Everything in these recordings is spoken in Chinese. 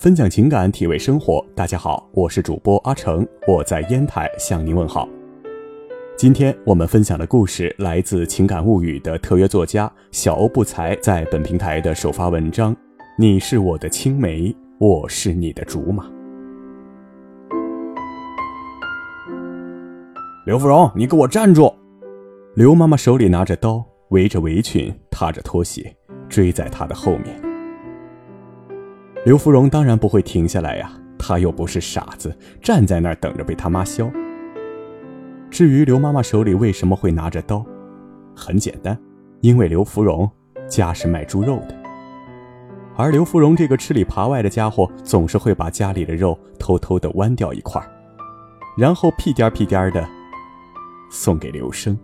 分享情感，体味生活。大家好，我是主播阿成，我在烟台向您问好。今天我们分享的故事来自《情感物语》的特约作家小欧不才在本平台的首发文章。你是我的青梅，我是你的竹马。刘芙蓉，你给我站住！刘妈妈手里拿着刀，围着围裙，踏着拖鞋，追在她的后面。刘芙蓉当然不会停下来呀，她又不是傻子，站在那儿等着被他妈削。至于刘妈妈手里为什么会拿着刀，很简单，因为刘芙蓉家是卖猪肉的，而刘芙蓉这个吃里扒外的家伙，总是会把家里的肉偷偷的剜掉一块然后屁颠屁颠的送给刘生。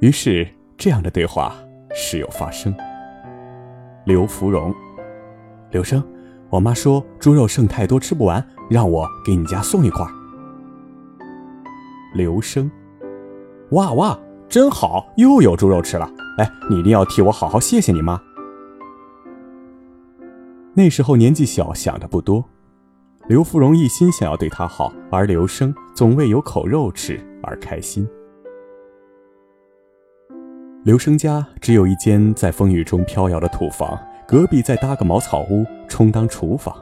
于是这样的对话时有发生。刘芙蓉。刘生，我妈说猪肉剩太多吃不完，让我给你家送一块。刘生，哇哇，真好，又有猪肉吃了。哎，你一定要替我好好谢谢你妈。那时候年纪小，想的不多。刘芙蓉一心想要对他好，而刘生总为有口肉吃而开心。刘生家只有一间在风雨中飘摇的土房。隔壁再搭个茅草屋充当厨房。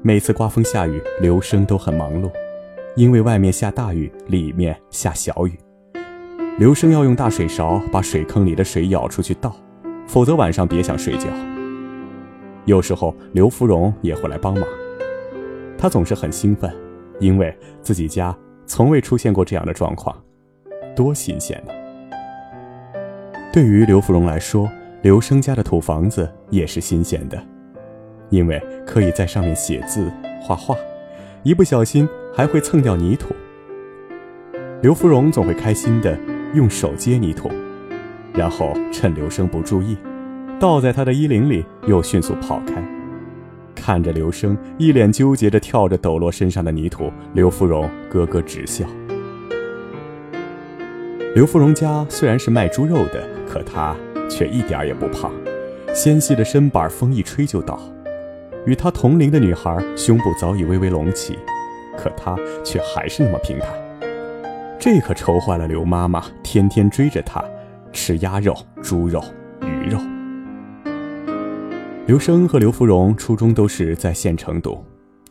每次刮风下雨，刘生都很忙碌，因为外面下大雨，里面下小雨。刘生要用大水勺把水坑里的水舀出去倒，否则晚上别想睡觉。有时候刘芙蓉也会来帮忙，她总是很兴奋，因为自己家从未出现过这样的状况，多新鲜呢！对于刘芙蓉来说，刘生家的土房子也是新鲜的，因为可以在上面写字、画画，一不小心还会蹭掉泥土。刘芙蓉总会开心地用手接泥土，然后趁刘生不注意，倒在他的衣领里，又迅速跑开。看着刘生一脸纠结地跳着抖落身上的泥土，刘芙蓉咯咯直笑。刘芙蓉家虽然是卖猪肉的，可她。却一点也不胖，纤细的身板风一吹就倒。与她同龄的女孩胸部早已微微隆起，可她却还是那么平坦。这可愁坏了刘妈妈，天天追着她吃鸭肉、猪肉、鱼肉。刘生和刘芙蓉初中都是在县城读，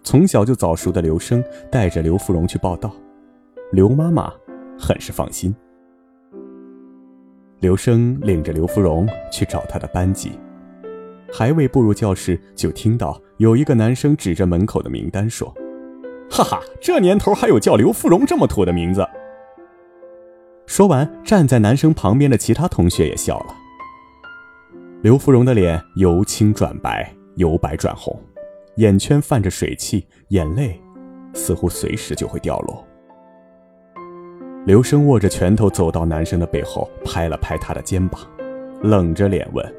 从小就早熟的刘生带着刘芙蓉去报道，刘妈妈很是放心。刘生领着刘芙蓉去找他的班级，还未步入教室，就听到有一个男生指着门口的名单说：“哈哈，这年头还有叫刘芙蓉这么土的名字。”说完，站在男生旁边的其他同学也笑了。刘芙蓉的脸由青转白，由白转红，眼圈泛着水汽，眼泪似乎随时就会掉落。刘生握着拳头走到男生的背后，拍了拍他的肩膀，冷着脸问：“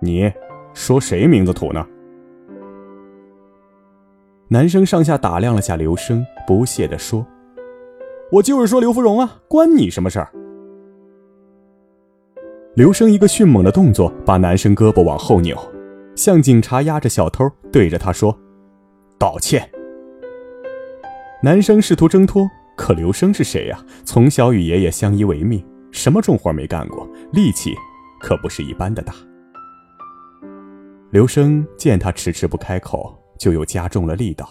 你说谁名字土呢？”男生上下打量了下刘生，不屑地说：“我就是说刘芙蓉啊，关你什么事儿？”刘生一个迅猛的动作，把男生胳膊往后扭，像警察压着小偷，对着他说：“道歉。”男生试图挣脱。可刘生是谁呀？从小与爷爷相依为命，什么重活没干过，力气可不是一般的大。刘生见他迟迟不开口，就又加重了力道。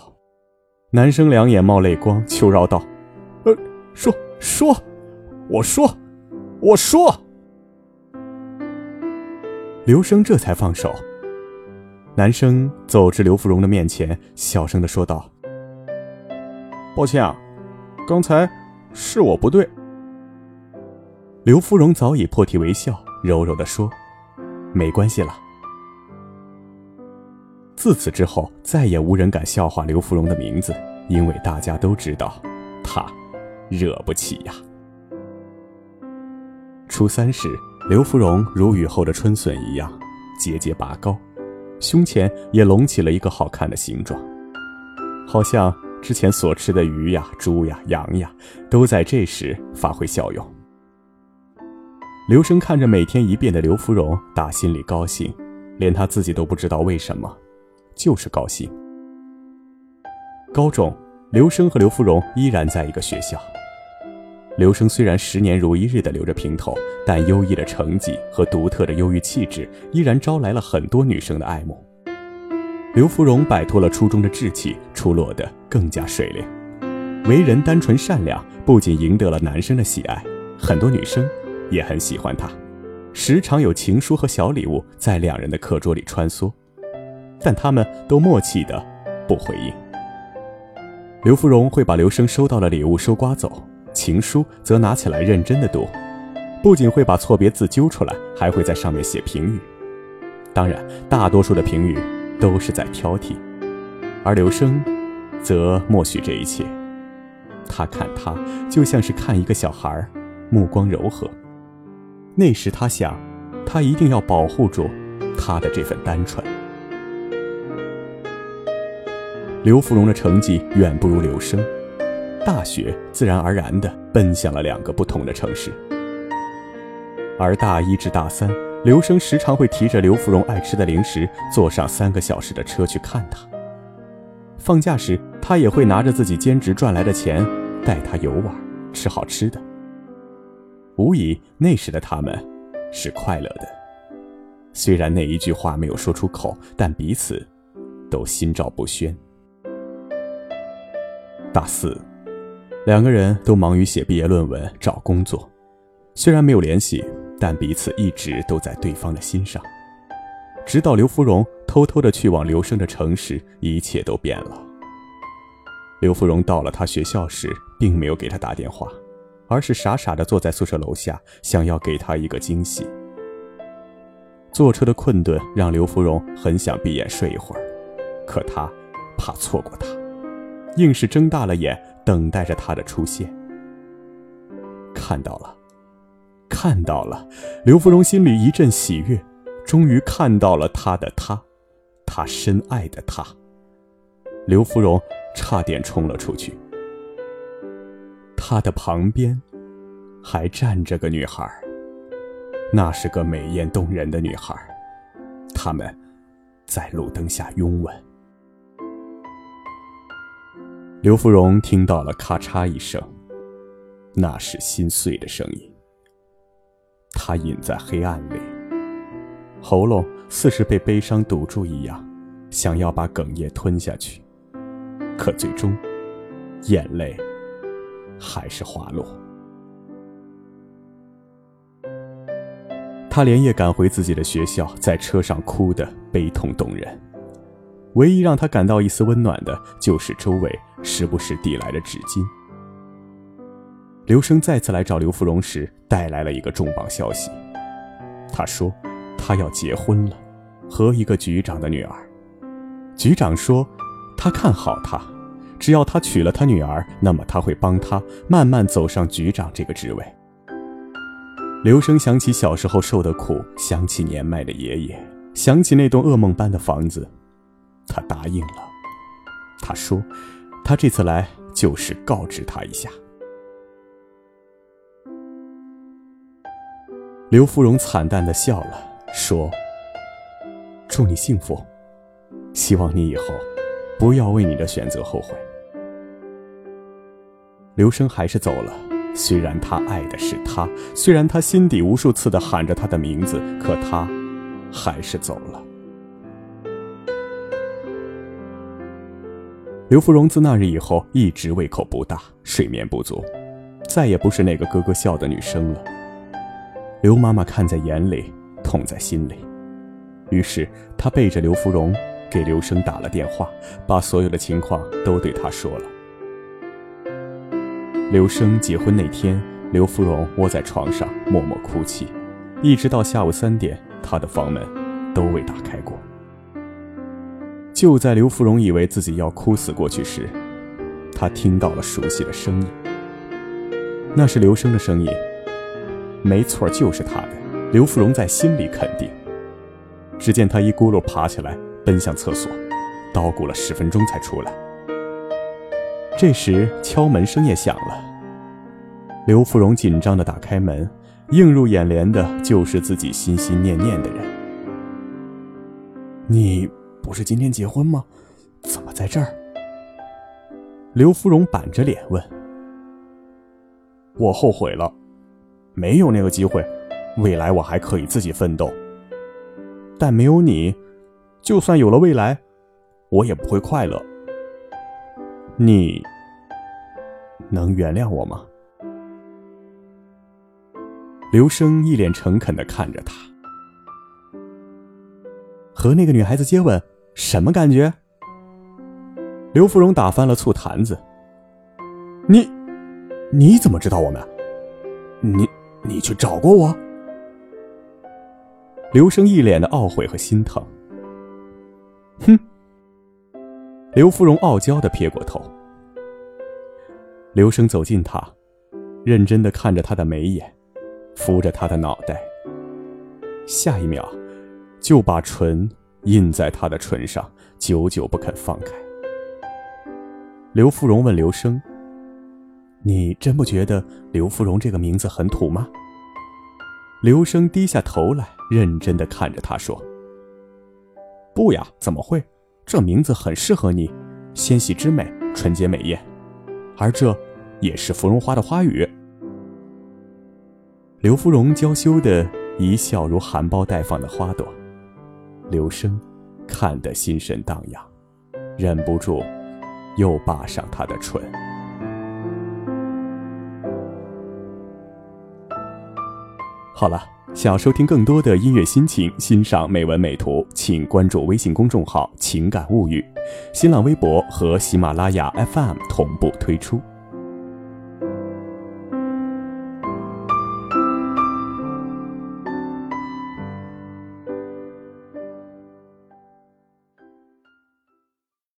男生两眼冒泪光，求饶道：“呃，说说，我说，我说。”刘生这才放手。男生走至刘芙蓉的面前，小声的说道：“抱歉啊。”刚才是我不对。刘芙蓉早已破涕为笑，柔柔的说：“没关系了。”自此之后，再也无人敢笑话刘芙蓉的名字，因为大家都知道，她惹不起呀。初三时，刘芙蓉如雨后的春笋一样节节拔高，胸前也隆起了一个好看的形状，好像……之前所吃的鱼呀、猪呀、羊呀，都在这时发挥效用。刘生看着每天一变的刘芙蓉，打心里高兴，连他自己都不知道为什么。就是高兴。高中，刘生和刘芙蓉依然在一个学校。刘生虽然十年如一日的留着平头，但优异的成绩和独特的忧郁气质依然招来了很多女生的爱慕。刘芙蓉摆脱了初中的稚气，出落得更加水灵，为人单纯善良，不仅赢得了男生的喜爱，很多女生也很喜欢她，时常有情书和小礼物在两人的课桌里穿梭，但他们都默契的不回应。刘芙蓉会把刘生收到的礼物收刮走。情书则拿起来认真的读，不仅会把错别字揪出来，还会在上面写评语。当然，大多数的评语都是在挑剔，而刘生则默许这一切。他看他就像是看一个小孩，目光柔和。那时他想，他一定要保护住他的这份单纯。刘芙蓉的成绩远不如刘生。大学自然而然地奔向了两个不同的城市，而大一至大三，刘生时常会提着刘芙蓉爱吃的零食，坐上三个小时的车去看她。放假时，他也会拿着自己兼职赚来的钱，带她游玩，吃好吃的。无疑，那时的他们是快乐的。虽然那一句话没有说出口，但彼此都心照不宣。大四。两个人都忙于写毕业论文、找工作，虽然没有联系，但彼此一直都在对方的心上。直到刘芙蓉偷偷的去往刘生的城市，一切都变了。刘芙蓉到了他学校时，并没有给他打电话，而是傻傻的坐在宿舍楼下，想要给他一个惊喜。坐车的困顿让刘芙蓉很想闭眼睡一会儿，可他怕错过他，硬是睁大了眼。等待着他的出现。看到了，看到了，刘芙蓉心里一阵喜悦，终于看到了他的他，他深爱的他。刘芙蓉差点冲了出去。他的旁边，还站着个女孩，那是个美艳动人的女孩，他们，在路灯下拥吻。刘芙蓉听到了咔嚓一声，那是心碎的声音。她隐在黑暗里，喉咙似是被悲伤堵住一样，想要把哽咽吞下去，可最终，眼泪还是滑落。他连夜赶回自己的学校，在车上哭得悲痛动人。唯一让他感到一丝温暖的，就是周围时不时递来的纸巾。刘生再次来找刘芙蓉时，带来了一个重磅消息。他说，他要结婚了，和一个局长的女儿。局长说，他看好他，只要他娶了他女儿，那么他会帮他慢慢走上局长这个职位。刘生想起小时候受的苦，想起年迈的爷爷，想起那栋噩梦般的房子。他答应了。他说：“他这次来就是告知他一下。”刘芙蓉惨淡的笑了，说：“祝你幸福，希望你以后不要为你的选择后悔。”刘生还是走了。虽然他爱的是他，虽然他心底无数次的喊着他的名字，可他还是走了。刘芙蓉自那日以后一直胃口不大，睡眠不足，再也不是那个咯咯笑的女生了。刘妈妈看在眼里，痛在心里，于是她背着刘芙蓉给刘生打了电话，把所有的情况都对他说了。刘生结婚那天，刘芙蓉窝在床上默默哭泣，一直到下午三点，她的房门都未打开过。就在刘芙蓉以为自己要哭死过去时，她听到了熟悉的声音。那是刘生的声音，没错，就是他的。刘芙蓉在心里肯定。只见他一咕噜爬起来，奔向厕所，捣鼓了十分钟才出来。这时敲门声也响了。刘芙蓉紧张地打开门，映入眼帘的就是自己心心念念的人。你。不是今天结婚吗？怎么在这儿？”刘芙蓉板着脸问：“我后悔了，没有那个机会，未来我还可以自己奋斗。但没有你，就算有了未来，我也不会快乐。你能原谅我吗？”刘生一脸诚恳的看着他，和那个女孩子接吻，什么感觉？刘芙蓉打翻了醋坛子。你，你怎么知道我们？你，你去找过我？刘生一脸的懊悔和心疼。哼！刘芙蓉傲娇的撇过头。刘生走近她，认真的看着她的眉眼，扶着她的脑袋。下一秒，就把唇印在他的唇上，久久不肯放开。刘芙蓉问刘生：“你真不觉得刘芙蓉这个名字很土吗？”刘生低下头来，认真的看着他说：“不呀，怎么会？这名字很适合你，纤细之美，纯洁美艳，而这也是芙蓉花的花语。”刘芙蓉娇羞的一笑，如含苞待放的花朵。刘生看得心神荡漾，忍不住。又扒上他的唇。好了，想要收听更多的音乐心情，欣赏美文美图，请关注微信公众号“情感物语”，新浪微博和喜马拉雅 FM 同步推出。